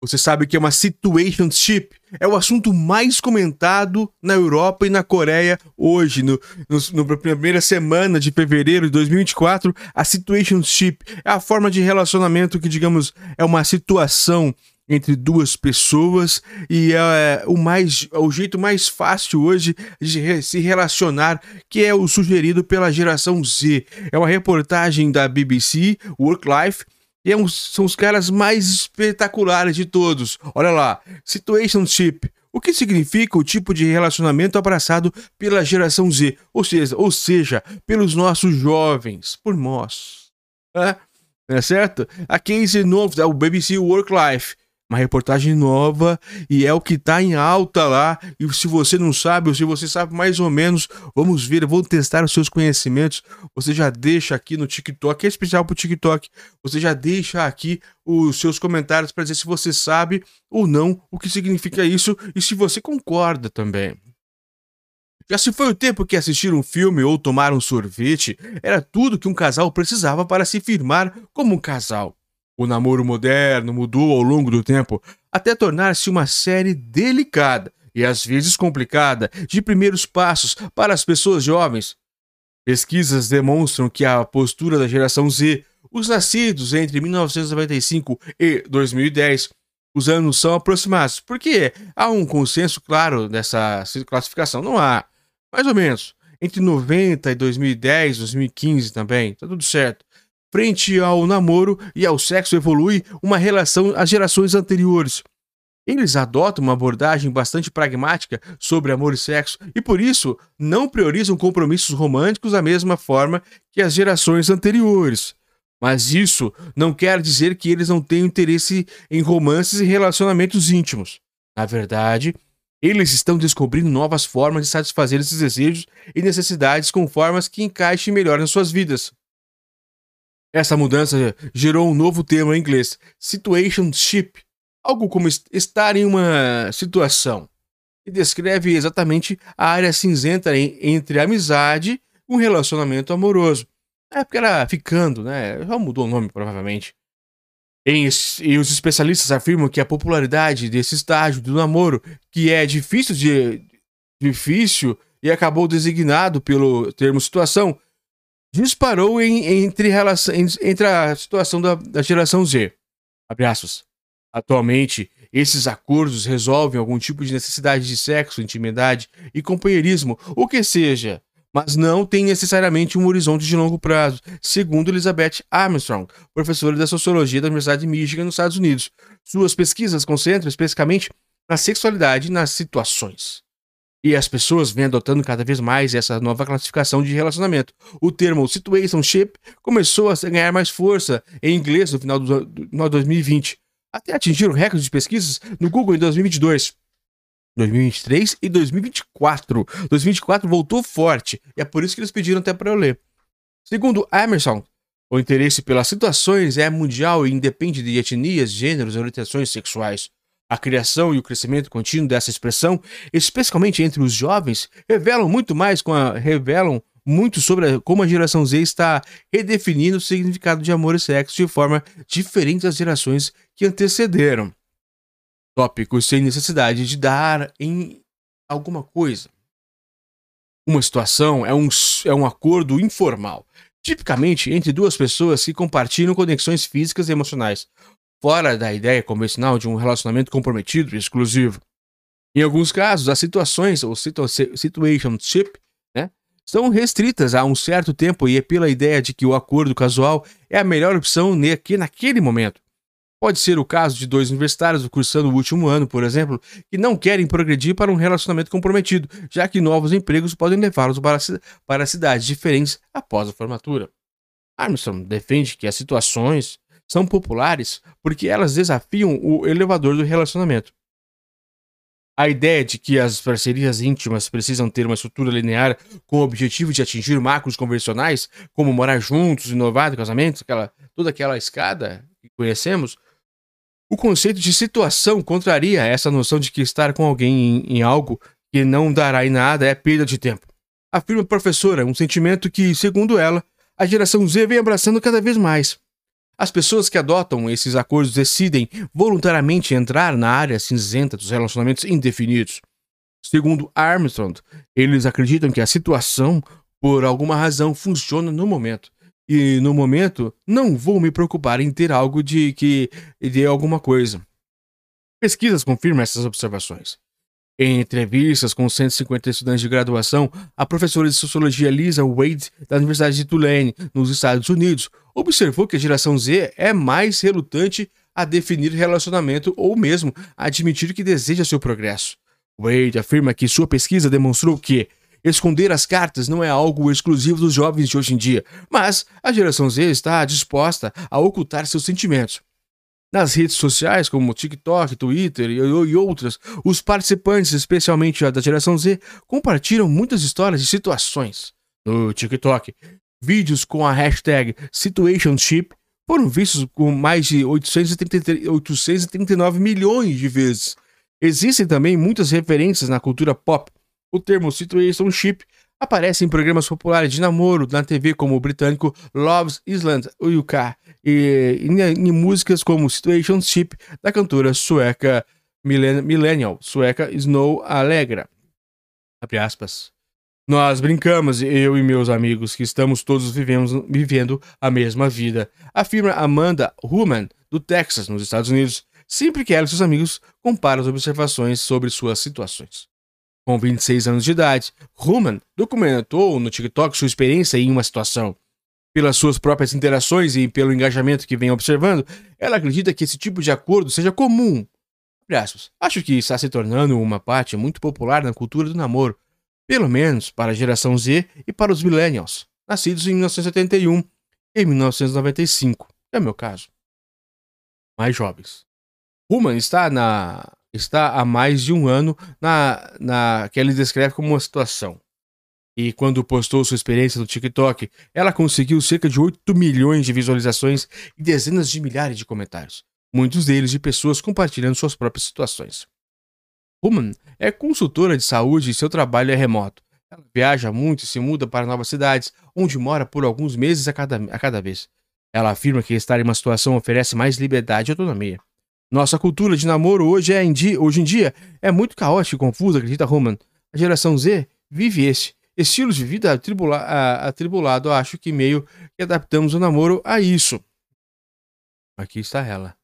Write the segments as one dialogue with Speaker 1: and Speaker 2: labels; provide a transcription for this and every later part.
Speaker 1: Você sabe que é uma situationship? É o assunto mais comentado na Europa e na Coreia hoje. No, no, na primeira semana de fevereiro de 2024, a situationship é a forma de relacionamento que, digamos, é uma situação entre duas pessoas e é o mais o jeito mais fácil hoje de se relacionar que é o sugerido pela geração Z. É uma reportagem da BBC Work Life e é um, são os caras mais espetaculares de todos. Olha lá, situationship. O que significa o tipo de relacionamento abraçado pela geração Z, ou seja, ou seja, pelos nossos jovens, por nós. É, é certo? A case novo da BBC Work Life uma reportagem nova e é o que está em alta lá. E se você não sabe, ou se você sabe mais ou menos, vamos ver, vamos testar os seus conhecimentos. Você já deixa aqui no TikTok, é especial para o TikTok. Você já deixa aqui os seus comentários para dizer se você sabe ou não o que significa isso e se você concorda também. Já se foi o tempo que assistir um filme ou tomar um sorvete era tudo que um casal precisava para se firmar como um casal. O namoro moderno mudou ao longo do tempo até tornar-se uma série delicada e às vezes complicada de primeiros passos para as pessoas jovens. Pesquisas demonstram que a postura da geração Z, os nascidos entre 1995 e 2010, os anos são aproximados, porque há um consenso claro dessa classificação, não há. Mais ou menos. Entre 90 e 2010, 2015 também, tá tudo certo frente ao namoro e ao sexo evolui uma relação às gerações anteriores. Eles adotam uma abordagem bastante pragmática sobre amor e sexo e, por isso, não priorizam compromissos românticos da mesma forma que as gerações anteriores. Mas isso não quer dizer que eles não tenham interesse em romances e relacionamentos íntimos. Na verdade, eles estão descobrindo novas formas de satisfazer esses desejos e necessidades com formas que encaixem melhor nas suas vidas. Essa mudança gerou um novo termo em inglês, situationship, algo como estar em uma situação, e descreve exatamente a área cinzenta entre amizade e um relacionamento amoroso. Na época era ficando, né? Já mudou o nome, provavelmente. E os especialistas afirmam que a popularidade desse estágio do namoro, que é difícil de difícil e acabou designado pelo termo situação, disparou em, entre, relação, entre a situação da, da geração Z. Atualmente, esses acordos resolvem algum tipo de necessidade de sexo, intimidade e companheirismo, o que seja, mas não tem necessariamente um horizonte de longo prazo, segundo Elizabeth Armstrong, professora da Sociologia da Universidade de Michigan, nos Estados Unidos. Suas pesquisas concentram especificamente na sexualidade e nas situações. E as pessoas vêm adotando cada vez mais essa nova classificação de relacionamento. O termo situationship começou a ganhar mais força em inglês no final de 2020, até atingir o recorde de pesquisas no Google em 2022. 2023 e 2024. 2024 voltou forte, e é por isso que eles pediram até para eu ler. Segundo Emerson, o interesse pelas situações é mundial e independe de etnias, gêneros e orientações sexuais. A criação e o crescimento contínuo dessa expressão, especialmente entre os jovens, revelam muito mais a, revelam muito sobre a, como a geração Z está redefinindo o significado de amor e sexo de forma diferente das gerações que antecederam. Tópicos sem necessidade de dar em alguma coisa. Uma situação é um, é um acordo informal, tipicamente entre duas pessoas que compartilham conexões físicas e emocionais, fora da ideia convencional de um relacionamento comprometido e exclusivo. Em alguns casos, as situações, ou situationship, né, são restritas a um certo tempo e é pela ideia de que o acordo casual é a melhor opção naquele momento. Pode ser o caso de dois universitários cursando o último ano, por exemplo, que não querem progredir para um relacionamento comprometido, já que novos empregos podem levá-los para, para cidades diferentes após a formatura. Armstrong defende que as situações são populares porque elas desafiam o elevador do relacionamento. A ideia de que as parcerias íntimas precisam ter uma estrutura linear com o objetivo de atingir marcos convencionais, como morar juntos, inovar casamento, aquela, toda aquela escada que conhecemos, o conceito de situação contraria essa noção de que estar com alguém em, em algo que não dará em nada é perda de tempo. Afirma a professora, um sentimento que, segundo ela, a geração Z vem abraçando cada vez mais. As pessoas que adotam esses acordos decidem voluntariamente entrar na área cinzenta dos relacionamentos indefinidos. Segundo Armstrong, eles acreditam que a situação, por alguma razão, funciona no momento. E no momento, não vou me preocupar em ter algo de que dê alguma coisa. Pesquisas confirmam essas observações. Em entrevistas com 150 estudantes de graduação, a professora de sociologia Lisa Wade, da Universidade de Tulane, nos Estados Unidos, observou que a geração Z é mais relutante a definir relacionamento ou mesmo a admitir que deseja seu progresso. Wade afirma que sua pesquisa demonstrou que esconder as cartas não é algo exclusivo dos jovens de hoje em dia, mas a geração Z está disposta a ocultar seus sentimentos. Nas redes sociais, como TikTok, Twitter e, outras, os participantes, especialmente da geração Z, compartilham muitas histórias de situações. No TikTok, vídeos com a hashtag Situationship foram vistos com mais de 839 milhões de vezes. Existem também muitas referências na cultura pop. O termo Situationship Aparece em programas populares de namoro na TV como o britânico Love's Island UK e em, músicas como Situationship da cantora sueca Millennial, sueca Snow Allegra. Abre aspas. Nós brincamos, eu e meus amigos, que estamos todos vivendo, vivendo a mesma vida, afirma Amanda Human, do Texas, nos Estados Unidos, sempre que ela e seus amigos comparam as observações sobre suas situações. Com 26 anos de idade, Ruman documentou no TikTok sua experiência em uma situação. Pelas suas próprias interações e pelo engajamento que vem observando, ela acredita que esse tipo de acordo seja comum. Acho que está se tornando uma parte muito popular na cultura do namoro, pelo menos para a geração Z e para os millennials, nascidos em 1981 e 1995, é o meu caso. Mais jovens. Ruman está na está há mais de um ano na, na que ele descreve como uma situação. E quando postou sua experiência no TikTok, ela conseguiu cerca de 8 milhões de visualizações e dezenas de milhares de comentários, muitos deles de pessoas compartilhando suas próprias situações. Human é consultora de saúde e seu trabalho é remoto. Ela viaja muito e se muda para novas cidades, onde mora por alguns meses a cada, a cada vez. Ela afirma que estar em uma situação oferece mais liberdade e autonomia. Nossa cultura de namoro hoje, é hoje em dia é muito caótica e confusa, acredita Roman. A geração Z vive esse. Estilos de vida atribula, atribulado, acho que meio que adaptamos o namoro a isso. Aqui está ela.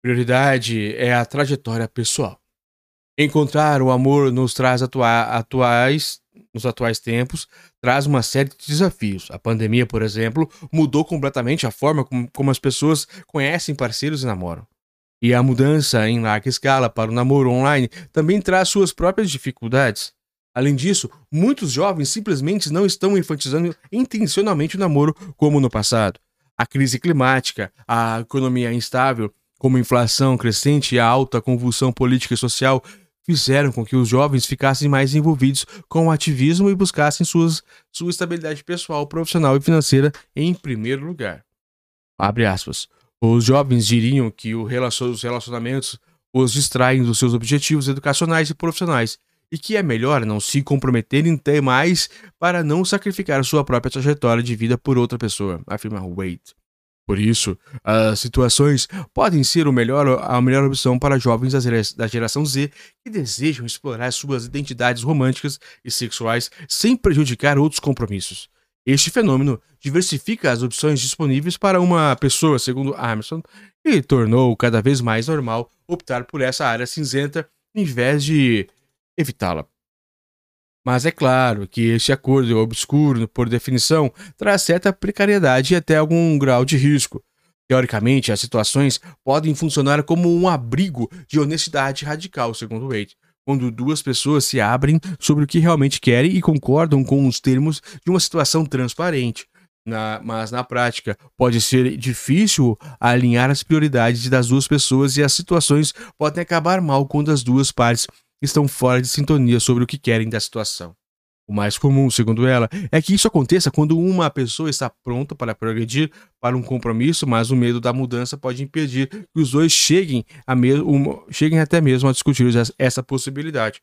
Speaker 1: Prioridade é a trajetória pessoal. Encontrar o amor nos traz atua atuais, nos atuais tempos, traz uma série de desafios. A pandemia, por exemplo, mudou completamente a forma como, como as pessoas conhecem parceiros e namoram. E a mudança em larga escala para o namoro online também traz suas próprias dificuldades. Além disso, muitos jovens simplesmente não estão enfatizando intencionalmente o namoro como no passado. A crise climática, a economia instável, como inflação crescente e a alta convulsão política e social, fizeram com que os jovens ficassem mais envolvidos com o ativismo e buscassem suas, sua estabilidade pessoal, profissional e financeira em primeiro lugar. Abre aspas. Os jovens diriam que os relacionamentos os distraem dos seus objetivos educacionais e profissionais e que é melhor não se comprometer em ter mais para não sacrificar sua própria trajetória de vida por outra pessoa, afirma Wade. Por isso, as situações podem ser melhor, a melhor opção para jovens da geração Z que desejam explorar suas identidades românticas e sexuais sem prejudicar outros compromissos. Este fenômeno diversifica as opções disponíveis para uma pessoa, segundo Armstrong, e tornou cada vez mais normal optar por essa área cinzenta em vez de evitá-la. Mas é claro que este acordo obscuro, por definição, traz certa precariedade e até algum grau de risco. Teoricamente, as situações podem funcionar como um abrigo de honestidade radical, segundo Wade, quando duas pessoas se abrem sobre o que realmente querem e concordam com os termos de uma situação transparente. Na, mas na prática pode ser difícil alinhar as prioridades das duas pessoas e as situações podem acabar mal quando as duas partes estão fora de sintonia sobre o que querem da situação. O mais comum, segundo ela, é que isso aconteça quando uma pessoa está pronta para progredir para um compromisso, mas o medo da mudança pode impedir que os dois cheguem, a cheguem até mesmo a discutir essa possibilidade.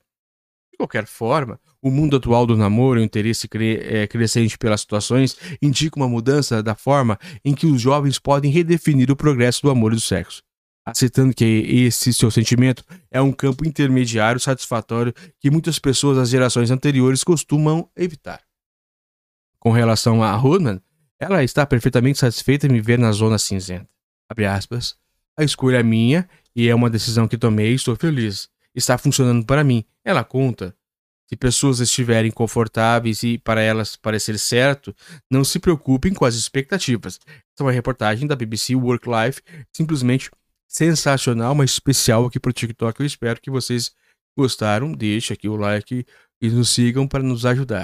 Speaker 1: De qualquer forma, O mundo atual do namoro, o interesse cre é, crescente pelas situações, indica uma mudança da forma em que os jovens podem redefinir o progresso do amor e do sexo. Aceitando que esse seu sentimento é um campo intermediário satisfatório que muitas pessoas das gerações anteriores costumam evitar. Com relação a Rodman, ela está perfeitamente satisfeita em viver na zona cinzenta. Aspas. A escolha é minha e é uma decisão que tomei e estou feliz. Está funcionando para mim. Ela conta. Se pessoas estiverem confortáveis e para elas parecer certo, não se preocupem com as expectativas. Essa é uma reportagem da BBC Work Life, simplesmente sensacional, mas especial aqui para o TikTok. Eu espero que vocês gostaram. Deixe aqui o like e nos sigam para nos ajudar.